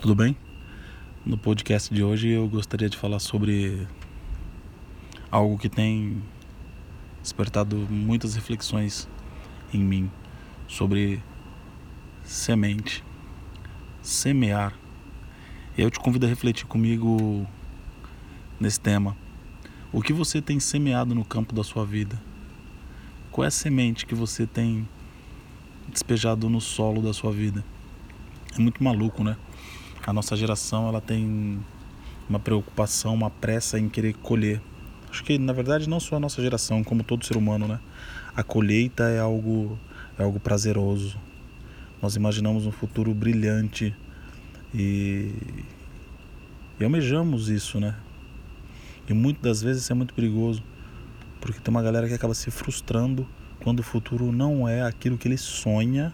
tudo bem? No podcast de hoje eu gostaria de falar sobre algo que tem despertado muitas reflexões em mim sobre semente, semear. Eu te convido a refletir comigo nesse tema. O que você tem semeado no campo da sua vida? Qual é a semente que você tem despejado no solo da sua vida? É muito maluco, né? A nossa geração ela tem uma preocupação, uma pressa em querer colher. Acho que na verdade não só a nossa geração, como todo ser humano, né? A colheita é algo é algo prazeroso. Nós imaginamos um futuro brilhante e, e almejamos isso, né? E muitas das vezes isso é muito perigoso, porque tem uma galera que acaba se frustrando quando o futuro não é aquilo que ele sonha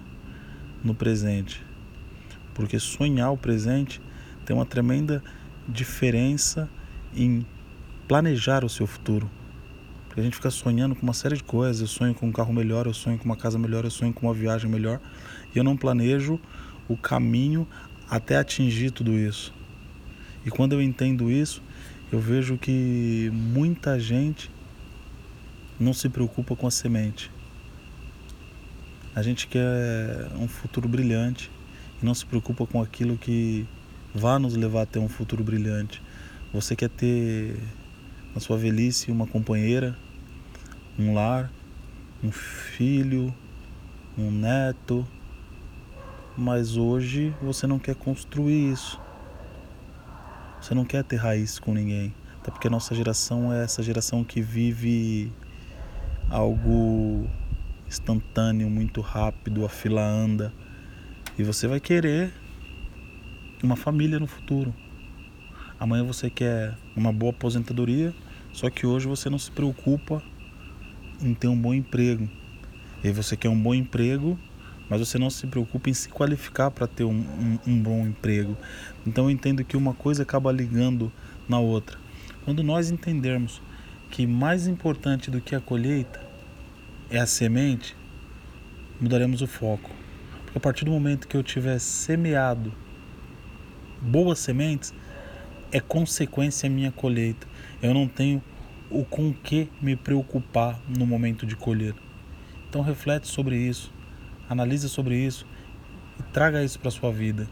no presente. Porque sonhar o presente tem uma tremenda diferença em planejar o seu futuro. Porque a gente fica sonhando com uma série de coisas. Eu sonho com um carro melhor, eu sonho com uma casa melhor, eu sonho com uma viagem melhor. E eu não planejo o caminho até atingir tudo isso. E quando eu entendo isso, eu vejo que muita gente não se preocupa com a semente. A gente quer um futuro brilhante, e não se preocupa com aquilo que vá nos levar até um futuro brilhante. Você quer ter na sua velhice uma companheira, um lar, um filho, um neto, mas hoje você não quer construir isso. Você não quer ter raiz com ninguém. Até porque a nossa geração é essa geração que vive algo instantâneo, muito rápido, a fila anda. E você vai querer uma família no futuro. Amanhã você quer uma boa aposentadoria, só que hoje você não se preocupa em ter um bom emprego. E você quer um bom emprego, mas você não se preocupa em se qualificar para ter um, um, um, bom emprego. Então eu entendo que uma coisa acaba ligando na outra. Quando nós entendermos que mais importante do que a colheita é a semente, mudaremos o foco a partir do momento que eu tiver semeado boas sementes, é consequência minha colheita. Eu não tenho o com que me preocupar no momento de colher. Então reflete sobre isso, analise sobre isso e traga isso para sua vida.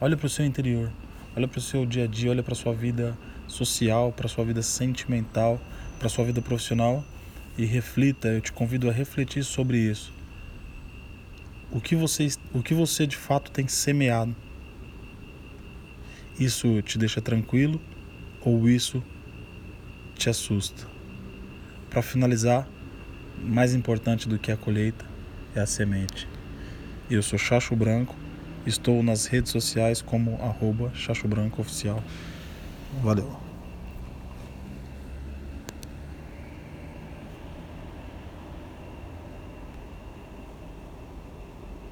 Olha para o seu interior, olha para o seu dia a dia, olha para a sua vida social, para a sua vida sentimental, para a sua vida profissional e reflita. Eu te convido a refletir sobre isso o que você, o que você de fato tem semeado. Isso te deixa tranquilo ou isso te assusta? Para finalizar, mais importante do que a colheita é a semente. Eu sou Chacho Branco, estou nas redes sociais como arroba Chacho Branco Oficial. Valeu!